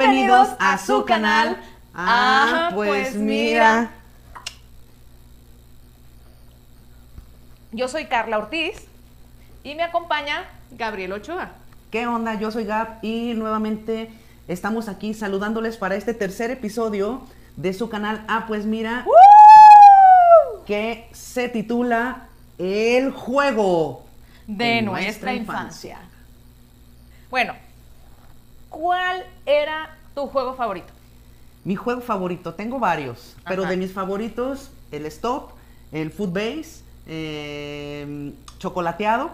Bienvenidos a su canal. Ah, pues mira. Yo soy Carla Ortiz y me acompaña Gabriel Ochoa. ¿Qué onda? Yo soy Gab y nuevamente estamos aquí saludándoles para este tercer episodio de su canal. Ah, pues mira, que se titula El juego de, nuestra, infancia. Bueno, ¿cuál era tu juego favorito? Mi juego favorito, tengo varios, pero de mis favoritos, el stop, el footbase, eh, chocolateado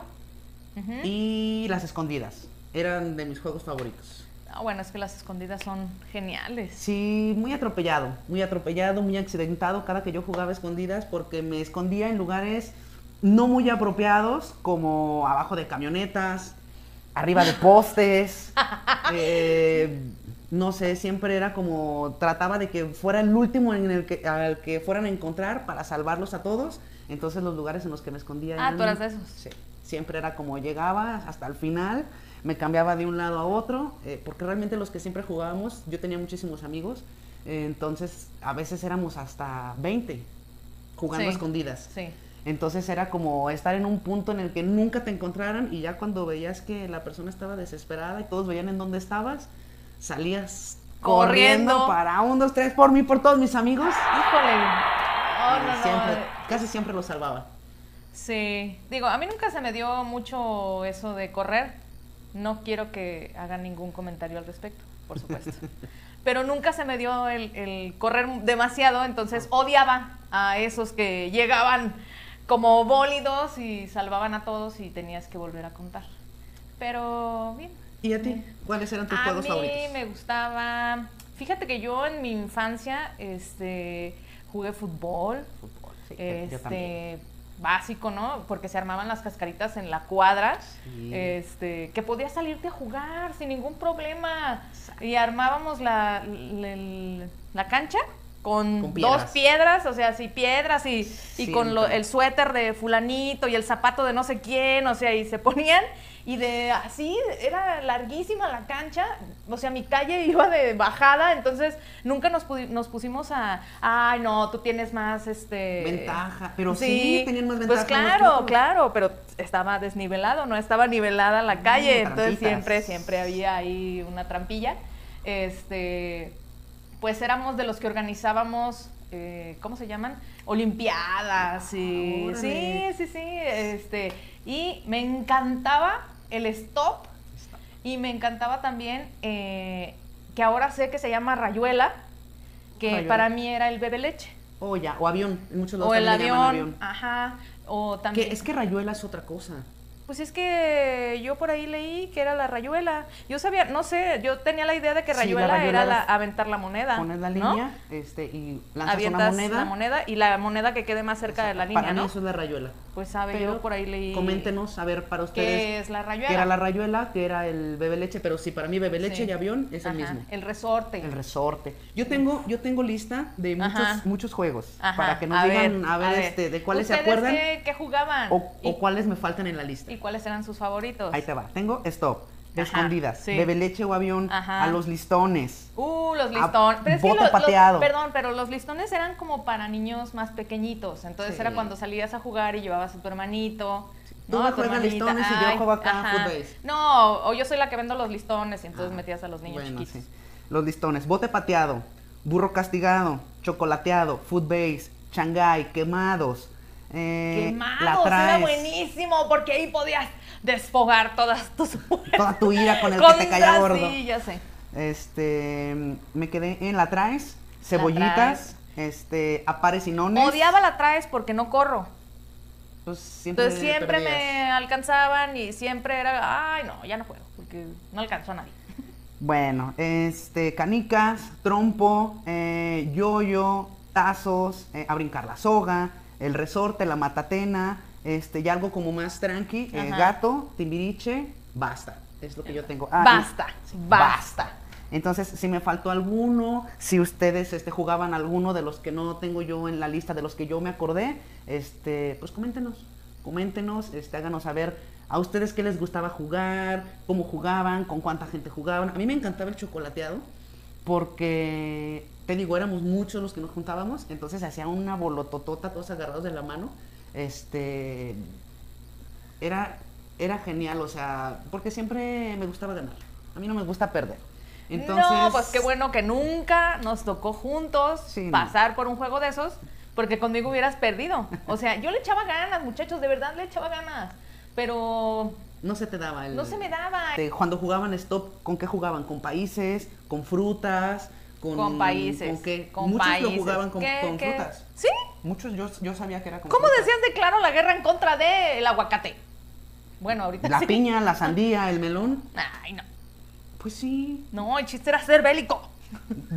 y las escondidas. Eran de mis juegos favoritos. Ah, bueno, es que las escondidas son geniales. Sí, muy atropellado, muy atropellado, muy accidentado cada que yo jugaba escondidas porque me escondía en lugares no muy apropiados como abajo de camionetas, arriba de postes. eh, no sé, siempre era como, trataba de que fuera el último en el que, al que fueran a encontrar para salvarlos a todos. Entonces los lugares en los que me escondía... Ah, tú eras de esos. Sí, siempre era como llegaba hasta el final, me cambiaba de un lado a otro, eh, porque realmente los que siempre jugábamos, yo tenía muchísimos amigos, eh, entonces a veces éramos hasta 20 jugando a escondidas. Sí. Entonces era como estar en un punto en el que nunca te encontraran y ya cuando veías que la persona estaba desesperada y todos veían en dónde estabas, salías corriendo, Corriendo. para un, dos, tres, por mí, por todos mis amigos. Híjole. Oh, no, no. siempre, casi siempre los salvaba. Sí, digo, a mí nunca se me dio mucho eso de correr. No quiero que hagan ningún comentario al respecto, por supuesto. Pero nunca se me dio el, el correr demasiado, entonces odiaba a esos que llegaban como bólidos y salvaban a todos y tenías que volver a contar. Pero bien. ¿Y a ti? ¿Cuáles eran tus A juegos mí favoritos? me gustaba. Fíjate que yo en mi infancia este, jugué fútbol. Fútbol, sí, yo- yo también. este, básico, ¿no? Porque se armaban las cascaritas en la cuadra. Sí. Este, que podías salirte a jugar sin ningún problema. Y armábamos la, la, la cancha con, Con dos piedras. o sea, sí, piedras y, y con lo- el suéter de fulanito y el zapato de no sé quién, o sea, y se ponían y de así, era larguísima la cancha, o sea, mi calle iba de bajada, entonces nunca nos, nos pusimos a, ay, no, tú tienes más, este... Ventaja, pero sí tenían más Pues ventaja que claro, claro, pero estaba desnivelado, no estaba nivelada la calle, entonces siempre, siempre había ahí una trampilla. Este, pues éramos de los que organizábamos, eh, ¿cómo se llaman? Olimpiadas y Ah, sí, sí, sí, este, y me encantaba el stop y me encantaba también eh, que ahora sé que se llama rayuela, que Rayuela. para mí era el bebe leche. O ya, o avión. En muchos lados O el avión, llaman ajá, o también... Que es que rayuela es otra cosa. Pues es que yo por ahí leí que era la rayuela. Yo sabía, no sé, yo tenía la idea de que Sí, la rayuela, era la, aventar la moneda. Pones la ¿no? línea este, y lanzas Avientas una moneda. la moneda y la moneda que quede más cerca de la línea, Para mí ¿no? eso es la rayuela. Pues sabe, Pero yo por ahí leí. Coméntenos, a ver, para ustedes. ¿Qué es la rayuela? Que era la rayuela, que era el bebe leche, pero sí, para mí bebe leche Sí. y avión es el mismo. El resorte. El resorte. Yo tengo, yo tengo lista de Ajá. muchos, muchos juegos. Ajá, Para que nos digan, a ver, este, de cuáles se ¿Ustedes acuerdan Qué, qué jugaban? o, ¿Y, o cuáles me faltan en la lista. Y cuáles eran sus favoritos? Ahí te va. Tengo stop, Ajá, escondidas, sí. bebe leche o avión, Ajá. a los listones. Uh, los listones. Pero es bote los- los- pateado. perdón, pero los listones eran como para niños más pequeñitos. Entonces Sí. era cuando salías a jugar y llevabas a tu hermanito. Tú juegas hermanita. listones y yo juego acá. No, o yo soy la que vendo los listones y entonces Ah, metías a los niños bueno, chiquitos. sí. Los listones, bote pateado, burro castigado, chocolateado, footbase, changay, quemados. Eh, la Quemados, era buenísimo porque ahí podías desfogar todas tus Toda tu ira con el que te caía gordo. Sí, ya sé. Este, me quedé en la traes, cebollitas, este, apares y nones. Odiaba la traes porque no corro. Pues siempre Entonces siempre perdías. me alcanzaban y siempre era, ay no, ya no juego porque no alcanzó a nadie. Bueno, este, canicas, trompo, eh, yoyo, tazos, eh, a brincar la soga, el resorte, la matatena, este, y algo como más tranqui, eh, gato, timbiriche, basta. Es lo que yo tengo. Ah, y- Basta, sí, basta. Entonces, si me faltó alguno, si ustedes este, jugaban alguno de los que no tengo yo en la lista, de los que yo me acordé, este, pues coméntenos, coméntenos, este, háganos saber a ustedes qué les gustaba jugar, cómo jugaban, con cuánta gente jugaban. A mí me encantaba el chocolateado porque, te digo, éramos muchos los que nos juntábamos, entonces hacía una bolototota todos agarrados de la mano. Este, era, era genial, o sea, porque siempre me gustaba ganar. A mí no me gusta perder. Entonces, no, pues qué bueno que nunca nos tocó juntos Sí, no. pasar por un juego de esos, porque conmigo hubieras perdido. O sea, yo le echaba ganas, muchachos, de verdad le echaba ganas. Pero no se te daba el... no se me daba. de cuando jugaban stop, ¿con qué jugaban? ¿Con países? ¿Con frutas? ¿Con, Con países. ¿Con qué? Con Muchos países. lo jugaban con, ¿Qué- con qué? frutas. ¿Sí? Muchos yo, yo sabía que era con ¿Cómo frutas. decías declaro la guerra en contra del aguacate? Bueno, ahorita La sí. piña, la sandía, el melón. Ay, no. Pues sí. No, el chiste era ser bélico.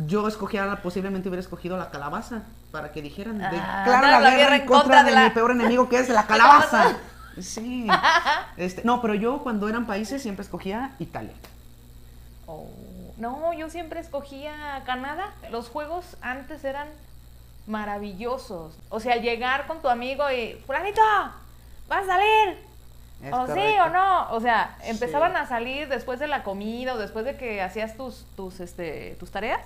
Yo escogía, posiblemente hubiera escogido la calabaza para que dijeran, de, Ah, claro, la, guerra, en contra, de, la- mi peor enemigo que es la calabaza. sí. Este, no, pero yo cuando eran países siempre escogía Italia. Oh, No, yo siempre escogía Canadá. Los juegos antes eran maravillosos. O sea, llegar con tu amigo y, fulanito, ¿vas a salir? Es o sí o no. O sea, Sí. empezaban a salir después de la comida o después de que hacías tus, tus, este, tus tareas.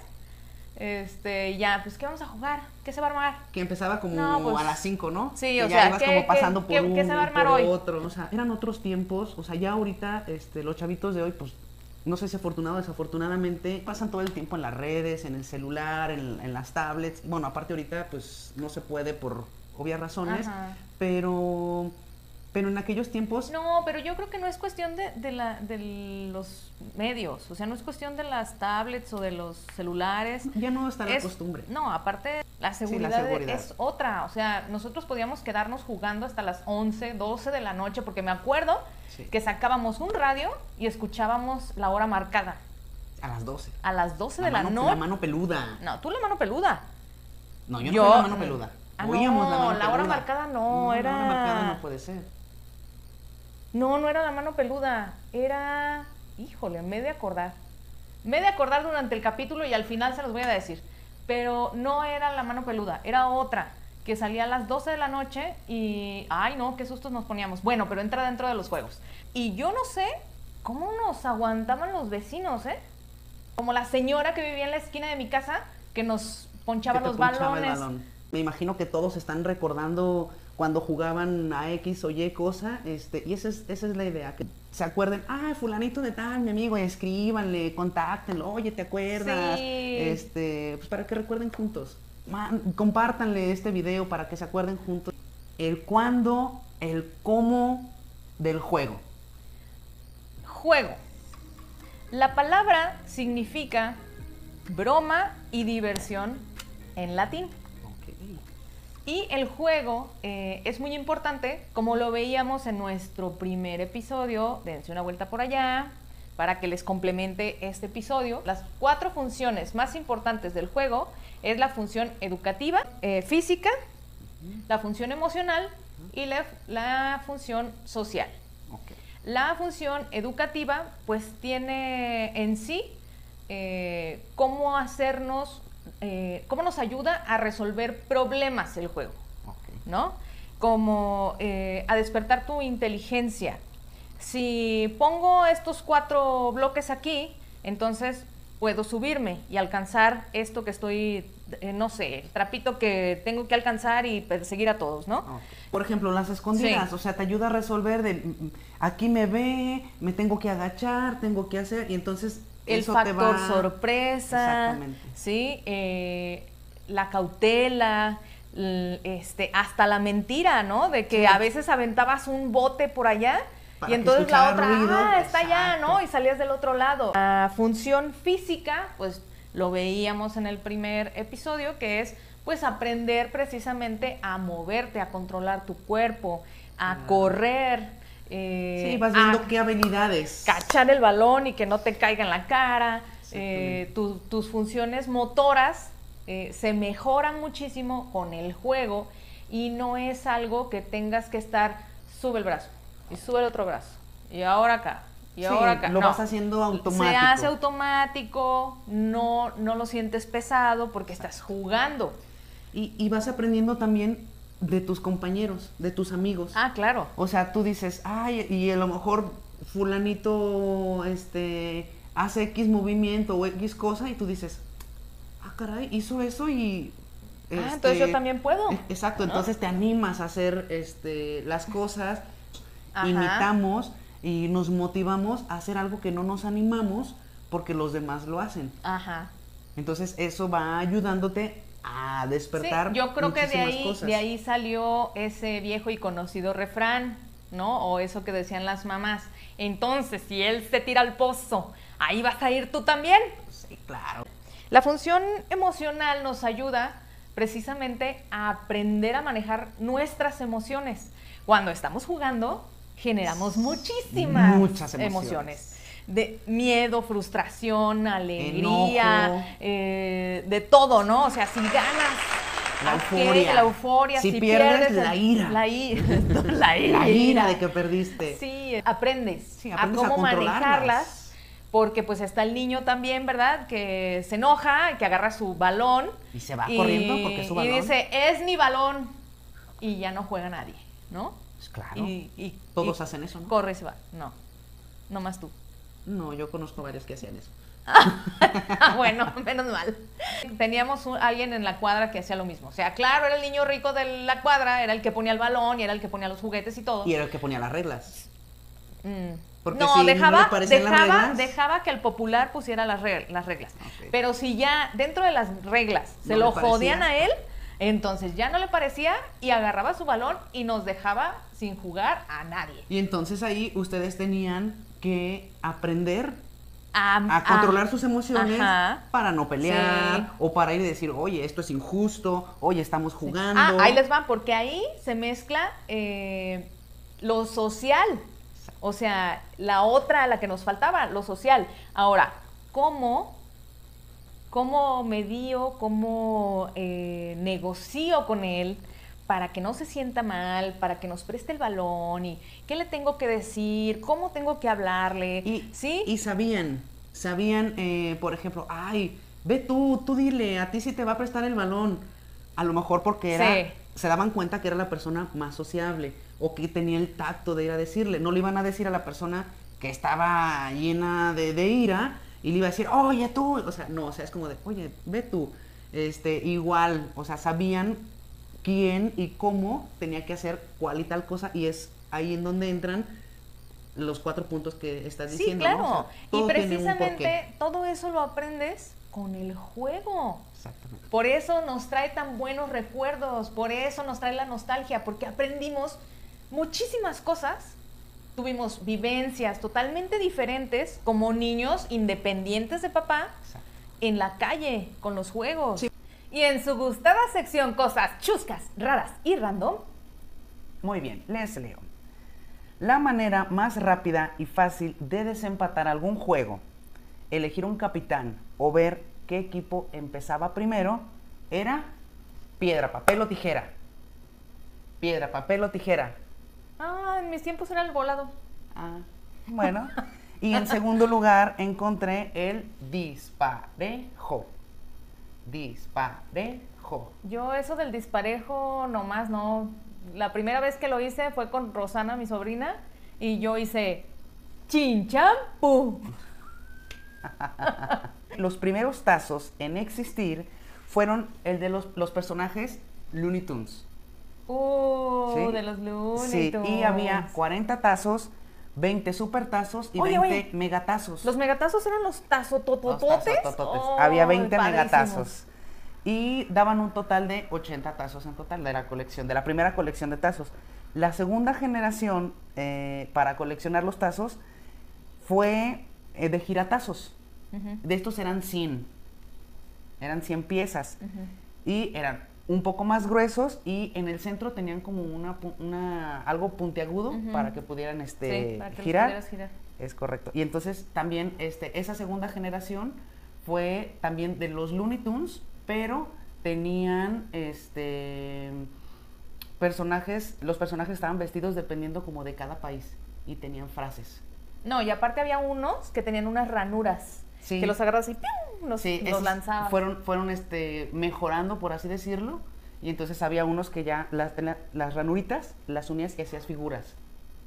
Este, ya, pues, ¿qué vamos a jugar? ¿Qué se va a armar? Que empezaba como No, pues, a las 5, ¿no? sí, Que o ya sea, ibas ¿qué- como qué- pasando por qué- uno qué se va a armar por hoy? otro. O sea, eran otros tiempos. O sea, ya ahorita este, los chavitos de hoy, pues, no sé si afortunado o desafortunadamente, pasan todo el tiempo en las redes, en el celular, en, en las tablets. Bueno, aparte ahorita, pues, no se puede por obvias razones. Ajá. Pero, pero en aquellos tiempos, No, pero yo creo que no es cuestión de, de la, de los medios, o sea, no es cuestión de las tablets o de los celulares. ya no está la Es- costumbre. No, aparte, la la seguridad, es otra. O sea, nosotros podíamos quedarnos jugando hasta las 11, 12 de la noche, porque me acuerdo Sí. que sacábamos un radio y escuchábamos la hora marcada. A las 12. A las 12 de la, la, noche. la mano peluda. No, tú la mano peluda. No, yo no Yo- fui la mano peluda. Ah, Oíamos la no, mano la hora marcada no, La era- hora marcada no puede ser. No, no era la mano peluda. Era. Híjole, me he de acordar. Me he de acordar durante el capítulo y al final se los voy a decir. Pero no era la mano peluda, era otra. Que salía a las 12 de la noche y. Ay, no, qué sustos nos poníamos. Bueno, pero entra dentro de los juegos. Y yo no sé cómo nos aguantaban los vecinos, ¿eh? Como la señora que vivía en la esquina de mi casa que nos ponchaba que los punchaba el balones. balón. Me imagino que todos están recordando cuando jugaban a X o Y cosa, este, y esa es, esa es la idea, que se acuerden, ah, fulanito de tal, mi amigo, escríbanle, contáctenlo, oye, ¿te acuerdas? Sí. Este, pues para que recuerden juntos. Man, compártanle este video para que se acuerden juntos. El cuándo, el cómo del juego. Juego. La palabra significa broma y diversión en latín. Y el juego eh, es muy importante, como lo veíamos en nuestro primer episodio, dense una vuelta por allá, para que les complemente este episodio. Las cuatro funciones más importantes del juego es la función educativa, eh, física, la función emocional y la, la función social. La función educativa pues tiene en sí eh, cómo hacernos, eh, cómo nos ayuda a resolver problemas el juego. ¿no? Como eh, a despertar tu inteligencia. Si pongo estos cuatro bloques aquí, entonces puedo subirme y alcanzar esto que estoy, eh, no sé, el trapito que tengo que alcanzar y perseguir a todos, ¿no? Por ejemplo, las escondidas, Sí. o sea, te ayuda a resolver de mm, mm, aquí me ve, me tengo que agachar, tengo que hacer, y entonces el eso factor va- sorpresa, sí, Eh, la cautela, este, hasta la mentira, ¿no? De que Sí. a veces aventabas un bote por allá Para y entonces la otra, ruido, ah, está allá. ¿no? Y salías del otro lado. La función física, pues lo veíamos en el primer episodio, que es pues aprender precisamente a moverte, a controlar tu cuerpo, a correr. Eh, Sí, vas a viendo qué habilidades. cachar el balón y que no te caiga en la cara. Eh, tu- tus funciones motoras eh, se mejoran muchísimo con el juego y no es algo que tengas que estar, sube el brazo y sube el otro brazo y ahora acá y Sí, ahora acá. lo No. vas haciendo automático. Se hace automático, no, no lo sientes pesado porque estás jugando. Y, y vas aprendiendo también de tus compañeros, de tus amigos. Ah, claro. O sea, tú dices, ay, y a lo mejor fulanito este, hace X movimiento o X cosa y tú dices, caray, hizo eso y... Ah, entonces yo este, también puedo. e- Exacto, ¿no? entonces te animas a hacer este, las cosas, Ajá. imitamos y nos motivamos a hacer algo que no nos animamos porque los demás lo hacen. Ajá. Entonces eso va ayudándote a despertar. Sí, yo creo que de ahí, cosas. de ahí salió ese viejo y conocido refrán, ¿no? O eso que decían las mamás. Entonces, si él se tira al pozo, ahí vas a ir tú también. Sí, claro. La función emocional nos ayuda precisamente a aprender a manejar nuestras emociones. Cuando estamos jugando, generamos muchísimas Muchas emociones. De miedo, frustración, alegría, eh, de todo, ¿no? O sea, si ganas, La euforia. la euforia. Si pierdes, la ira. La ira. la ira. La ira de que perdiste. Sí, aprendes, Sí, aprendes a cómo manejarlas, porque pues está el niño también, ¿verdad? Que se enoja, que agarra su balón. Y se va corriendo porque es su balón. Y dice, es mi balón. Y ya no juega nadie, ¿no? Pues claro. Y, y- Todos y hacen eso, ¿no? Corre y se va. No, no más tú. No, yo conozco varios que hacían eso. Ah, bueno, menos mal. Teníamos un- alguien en la cuadra que hacía lo mismo. O sea, claro, era el niño rico de la cuadra, era el que ponía el balón y era el que ponía los juguetes y todo. Y era el que ponía las reglas. Mm. Porque no, si no dejaba, las dejaba, reglas- dejaba que el popular pusiera las, reg- las reglas. Ok. Pero si ya dentro de las reglas se No lo jodían a él, entonces ya no le parecía y agarraba su balón y nos dejaba sin jugar a nadie. Y entonces ahí ustedes tenían que aprender A, a controlar sus emociones Ajá. para no pelear Sí. o para ir y decir, oye, esto es injusto, oye, estamos jugando. Ah, ahí les van, porque ahí se mezcla eh, lo social. O sea, la otra, la que nos faltaba, lo social. Ahora, ¿cómo, cómo medío, cómo eh, negocio con él para que no se sienta mal, para que nos preste el balón y qué le tengo que decir, cómo tengo que hablarle? Y, ¿Sí? y sabían, sabían, eh, por ejemplo, ay, ve tú, tú dile, a ti sí te va a prestar el balón. A lo mejor porque era, Sí. se daban cuenta que era la persona más sociable o que tenía el tacto de ir a decirle. No le iban a decir a la persona que estaba llena de, de ira y le iba a decir, oye tú, o sea, no, o sea, es como de, oye, ve tú. Este, igual, o sea, sabían quién y cómo tenía que hacer cuál y tal cosa y es ahí en donde entran los cuatro puntos que estás Sí, diciendo. ¿no? claro. O sea, y todo precisamente todo eso lo aprendes con el juego. Exactamente. Por eso nos trae tan buenos recuerdos, por eso nos trae la nostalgia, porque aprendimos muchísimas cosas, tuvimos vivencias totalmente diferentes como niños independientes de papá Exacto. en la calle con los juegos. Sí. Y en su gustada sección cosas chuscas, raras y random, Muy bien, les leo. La manera más rápida y fácil de desempatar algún juego, elegir un capitán o ver qué equipo empezaba primero era piedra, papel o tijera. Piedra, papel o tijera. ah, en mis tiempos era el volado. Ah, bueno. Y en segundo lugar encontré el disparejo. Disparejo. Yo eso del disparejo nomás no. La primera vez que lo hice fue con Rosana, mi sobrina, y yo hice chinchampú. Los primeros tazos en existir fueron el de los, los personajes Looney Tunes. Uh, ¿sí? de los Looney Sí, y Tunes. había 40 tazos, 20 supertazos y Oye, 20 oye, megatazos. Los megatazos eran los Los tazototototes. tazotototes. Oh, había 20 padrísimos. megatazos. Y daban un total de 80 tazos en total de la colección, de la primera colección de tazos. La segunda generación eh, para coleccionar los tazos fue eh, de giratazos. Ujú, De estos eran 100. Eran 100 piezas. Y eran un poco más gruesos y en el centro tenían como una, una algo puntiagudo para que pudieran este, Sí, para que girar. girar. Es correcto. Y entonces también este, esa segunda generación fue también de los Looney Tunes, pero tenían este personajes, los personajes estaban vestidos dependiendo como de cada país y tenían frases. No, y aparte había unos que tenían unas ranuras. Sí. Que los agarras y ¡pium! los, Sí, los lanzabas. Fueron, fueron este, mejorando, por así decirlo. Y entonces había unos que ya las, la- las ranuritas las unías y hacías figuras.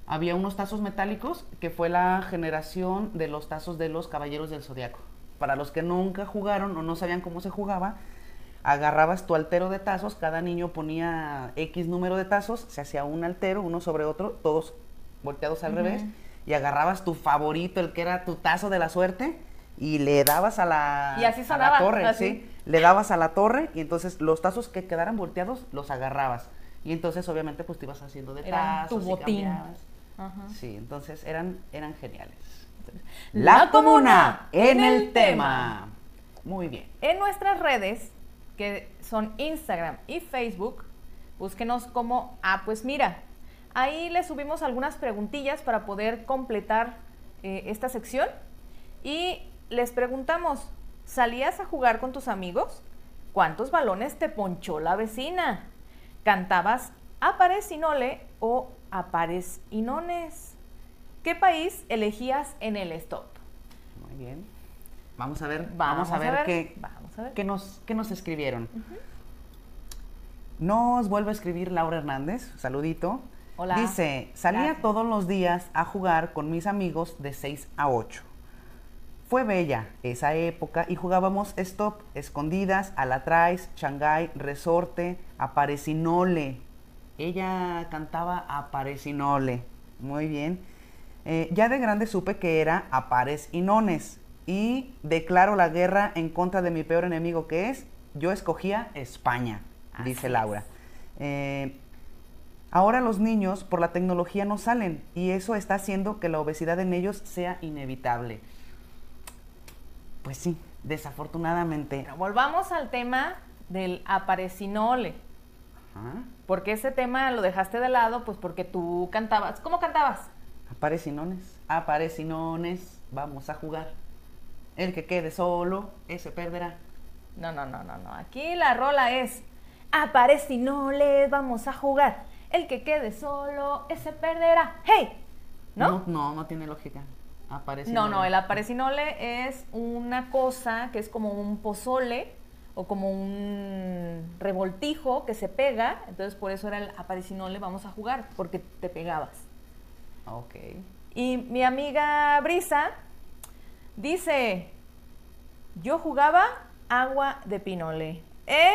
Había unos tazos metálicos que fue la generación de los tazos de los caballeros del zodiaco. para los que nunca jugaron o no sabían cómo se jugaba, agarrabas tu altero de tazos, cada niño ponía X número de tazos, se hacía un altero, uno sobre otro, todos volteados al revés, y agarrabas tu favorito, el que era tu tazo de la suerte, y le dabas a la, Y así a la torre, así. ¿sí? Le dabas a la torre y entonces los tazos que quedaran volteados los agarrabas. Y entonces obviamente pues te ibas haciendo de Eran tu tazos y cambiabas. Ajá. Sí, entonces eran, eran geniales. La comuna en el tema. Muy bien. En nuestras redes, que son Instagram y Facebook, búsquenos como, ah, pues mira, ahí les subimos algunas preguntillas para poder completar eh, esta sección y les preguntamos, ¿salías a jugar con tus amigos? ¿Cuántos balones te ponchó la vecina? ¿Cantabas apares y nole o apares y nones? ¿Qué país elegías en el stop? Muy bien. Vamos a ver, Vamos vamos, a ver, qué, vamos a ver. qué nos, qué nos escribieron. Nos vuelve a escribir Laura Hernández, saludito. Hola. Dice, salía Gracias. todos los días a jugar con mis amigos de 6 a 8. Fue bella esa época y jugábamos stop, escondidas, alatraes, Shanghái, resorte, aparecinole. Ella cantaba aparecinole. Muy bien. Eh, ya de grande supe que era apares y nones. Y declaro la guerra en contra de mi peor enemigo que es, yo escogía España, Así dice. Laura. Eh, ahora los niños por la tecnología no salen y eso está haciendo que la obesidad en ellos sea inevitable. Pues sí, desafortunadamente. Pero volvamos al tema del aparecinole. Ajá. Porque ese tema lo dejaste de lado, pues porque tú cantabas. ¿Cómo cantabas? Aparecinones, aparecinones, vamos a jugar. El que quede solo, ese perderá. No, no, no, no, no. Aquí la rola es aparecinole, vamos a jugar. El que quede solo, ese perderá. ¡Hey! ¿No? No, no, no tiene lógica. No, Aparecinole. no, el aparecinole es una cosa que es como un pozole o como un revoltijo que se pega. Entonces, por eso era el aparecinole, vamos a jugar, porque te pegabas. Ok. Y mi amiga Brisa dice, yo jugaba agua de pinole. ¿Eh?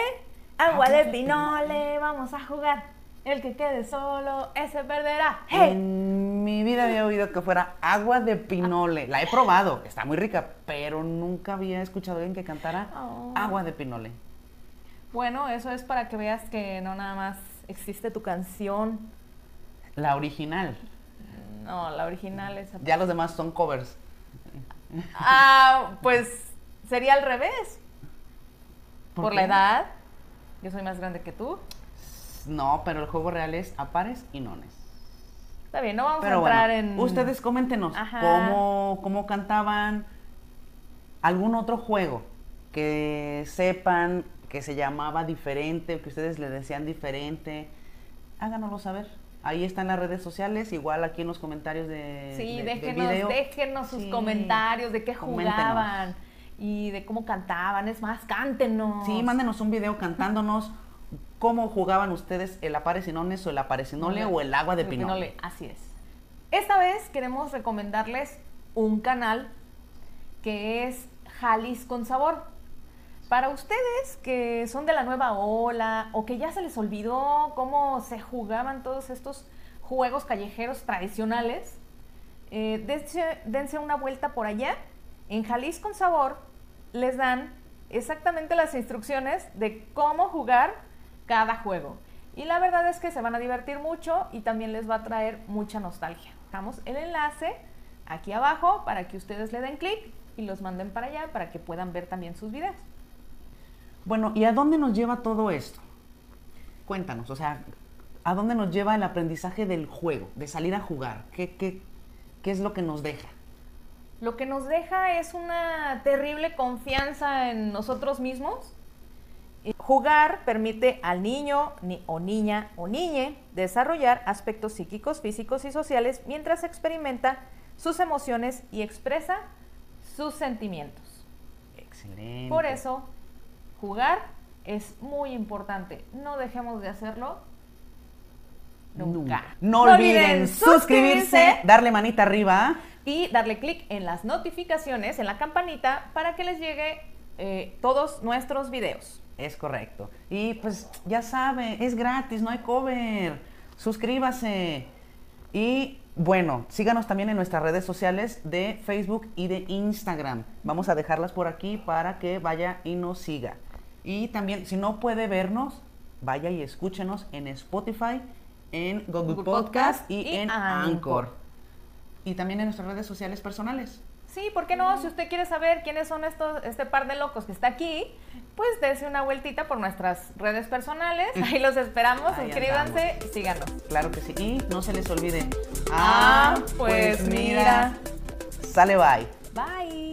Agua Agua de de pinole, vamos a jugar. El que quede solo, ese perderá. ¡Hey! En mi vida había oído que fuera agua de pinole. La he probado, está muy rica, pero nunca había escuchado a alguien que cantara Oh. agua de pinole. Bueno, eso es para que veas que no nada más existe tu canción. La original. No, la original es... Ya los demás son covers. Ah, pues sería al revés. ¿Por Por, la edad. Yo soy más grande que tú. No, pero el juego real es apares y nones. Está bien, no vamos Pero a entrar bueno, en... ustedes coméntenos Ajá. cómo, cómo cantaban algún otro juego que sepan que se llamaba diferente, que ustedes le decían diferente. Háganoslo saber. Ahí está en las redes sociales, igual aquí en los comentarios de, Sí, de- de déjenos, video. déjenos sus Sí. comentarios de qué Coméntenos. jugaban y de cómo cantaban. Es más, cántenos. Sí, mándenos un video cantándonos cómo jugaban ustedes el aparecinones o el aparecinole o el agua de El pinole. Así es. Esta vez queremos recomendarles un canal que es Jalis con Sabor. Para ustedes que son de la nueva ola o que ya se les olvidó cómo se jugaban todos estos juegos callejeros tradicionales, eh, dense, dense una vuelta por allá. En Jalis con Sabor les dan exactamente las instrucciones de cómo jugar cada juego. Y la verdad es que se van a divertir mucho y también les va a traer mucha nostalgia. Dejamos el enlace aquí abajo para que ustedes le den clic y los manden para allá para que puedan ver también sus videos. Bueno, ¿y a dónde nos lleva todo esto? Cuéntanos, o sea, ¿a dónde nos lleva el aprendizaje del juego, de salir a jugar? ¿Qué, qué, qué es lo que nos deja? Lo que nos deja es una terrible confianza en nosotros mismos. Jugar permite al niño ni- o niña o niñe desarrollar aspectos psíquicos, físicos y sociales mientras experimenta sus emociones y expresa sus sentimientos. Excelente. Por eso, jugar es muy importante. No dejemos de hacerlo nunca. No, olviden suscribirse, darle manita arriba, y darle clic en las notificaciones, en la campanita, para que les llegue eh, todos nuestros videos. Es correcto. Y pues ya sabe, es gratis, no hay cover. Suscríbase. Y bueno, síganos también en nuestras redes sociales de Facebook y de Instagram. Vamos a dejarlas por aquí para que vaya y nos siga. Y también, si no puede vernos, vaya y escúchenos en Spotify, en Google, Google Podcast, Podcast y, y en Anchor. Anchor. Y también en nuestras redes sociales personales. Sí, ¿por qué no? Si usted quiere saber quiénes son estos, este par de locos que está aquí, pues dése una vueltita por nuestras redes personales. Ahí los esperamos. Ahí Suscríbanse, síganos. Claro que sí. Y no se les olvide. Ah, pues mira. Sale bye. Bye.